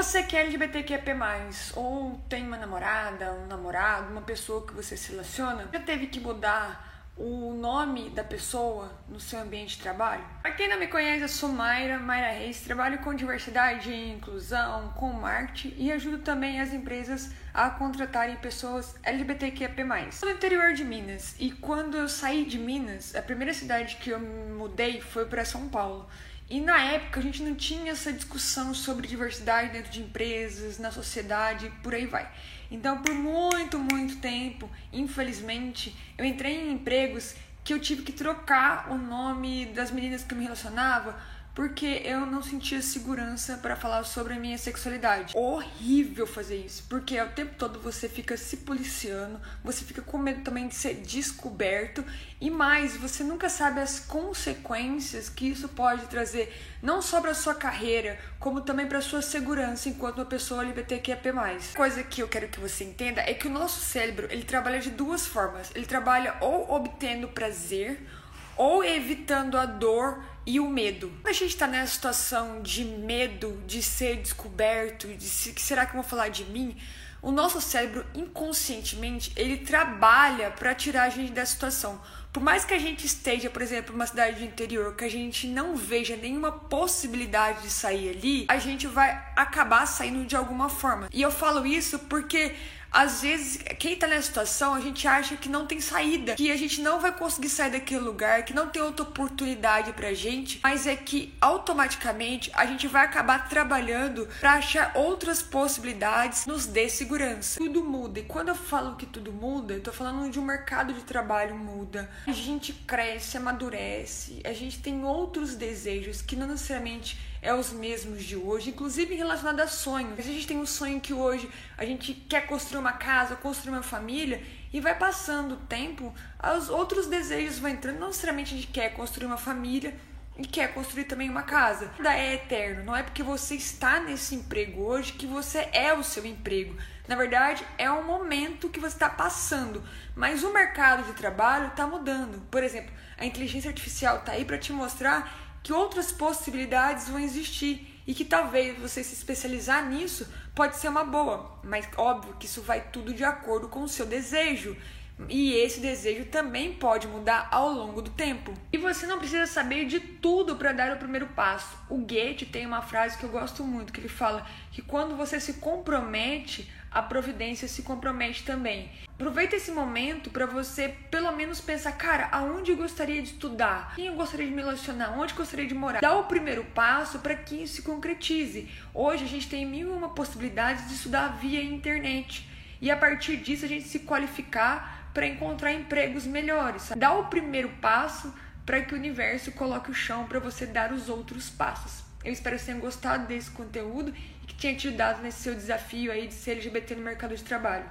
Você que é LGBTQIAP+, ou tem uma namorada, um namorado, uma pessoa que você se relaciona, já teve que mudar o nome da pessoa no seu ambiente de trabalho? Para quem não me conhece, eu sou Mayra, Mayra Reis, trabalho com diversidade e inclusão, com marketing e ajudo também as empresas a contratarem pessoas LGBTQIA+. No interior de Minas, e quando eu saí de Minas, a primeira cidade que eu mudei foi para São Paulo. E na época a gente não tinha essa discussão sobre diversidade dentro de empresas, na sociedade, por aí vai. Então, por muito, muito tempo, infelizmente, eu entrei em empregos que eu tive que trocar o nome das meninas que eu me relacionava porque eu não sentia segurança para falar sobre a minha sexualidade. Horrível fazer isso, porque o tempo todo você fica se policiando, você fica com medo também de ser descoberto e mais, você nunca sabe as consequências que isso pode trazer, não só para sua carreira, como também para sua segurança enquanto uma pessoa LGBTQIA+. Coisa que eu quero que você entenda é que o nosso cérebro, ele trabalha de duas formas. Ele trabalha ou obtendo prazer ou evitando a dor e o medo. Quando a gente está nessa situação de medo de ser descoberto, de se, que será que vão falar de mim? O nosso cérebro inconscientemente ele trabalha para tirar a gente dessa situação. Por mais que a gente esteja, por exemplo, numa cidade do interior, que a gente não veja nenhuma possibilidade de sair ali, a gente vai acabar saindo de alguma forma. E eu falo isso porque às vezes, quem tá nessa situação, a gente acha que não tem saída, que a gente não vai conseguir sair daquele lugar, que não tem outra oportunidade pra gente, mas é que automaticamente a gente vai acabar trabalhando para achar outras possibilidades nos dê segurança. Tudo muda, e quando eu falo que tudo muda, eu tô falando de um mercado de trabalho muda. A gente cresce, amadurece, a gente tem outros desejos que não necessariamente é os mesmos de hoje, inclusive relacionado a sonhos. A gente tem um sonho que hoje a gente quer construir uma casa, construir uma família, e vai passando o tempo, os outros desejos vão entrando. Não necessariamente a gente quer construir uma família e quer construir também uma casa. Nada é eterno, não é porque você está nesse emprego hoje que você é o seu emprego. Na verdade, é um momento que você está passando, mas o mercado de trabalho está mudando. Por exemplo, a inteligência artificial está aí para te mostrar que outras possibilidades vão existir e que talvez você se especializar nisso pode ser uma boa, mas óbvio que isso vai tudo de acordo com o seu desejo. E esse desejo também pode mudar ao longo do tempo. E você não precisa saber de tudo para dar o primeiro passo. O Goethe tem uma frase que eu gosto muito, que ele fala que quando você se compromete, a providência se compromete também. Aproveita esse momento para você pelo menos pensar, cara, aonde eu gostaria de estudar? Quem eu gostaria de me relacionar? Onde eu gostaria de morar? Dá o primeiro passo para que isso se concretize. Hoje a gente tem mil e uma possibilidades de estudar via internet. E a partir disso a gente se qualificar para encontrar empregos melhores. Dá o primeiro passo para que o universo coloque o chão para você dar os outros passos. Eu espero que tenham gostado desse conteúdo e que tenha te ajudado nesse seu desafio aí de ser LGBT no mercado de trabalho.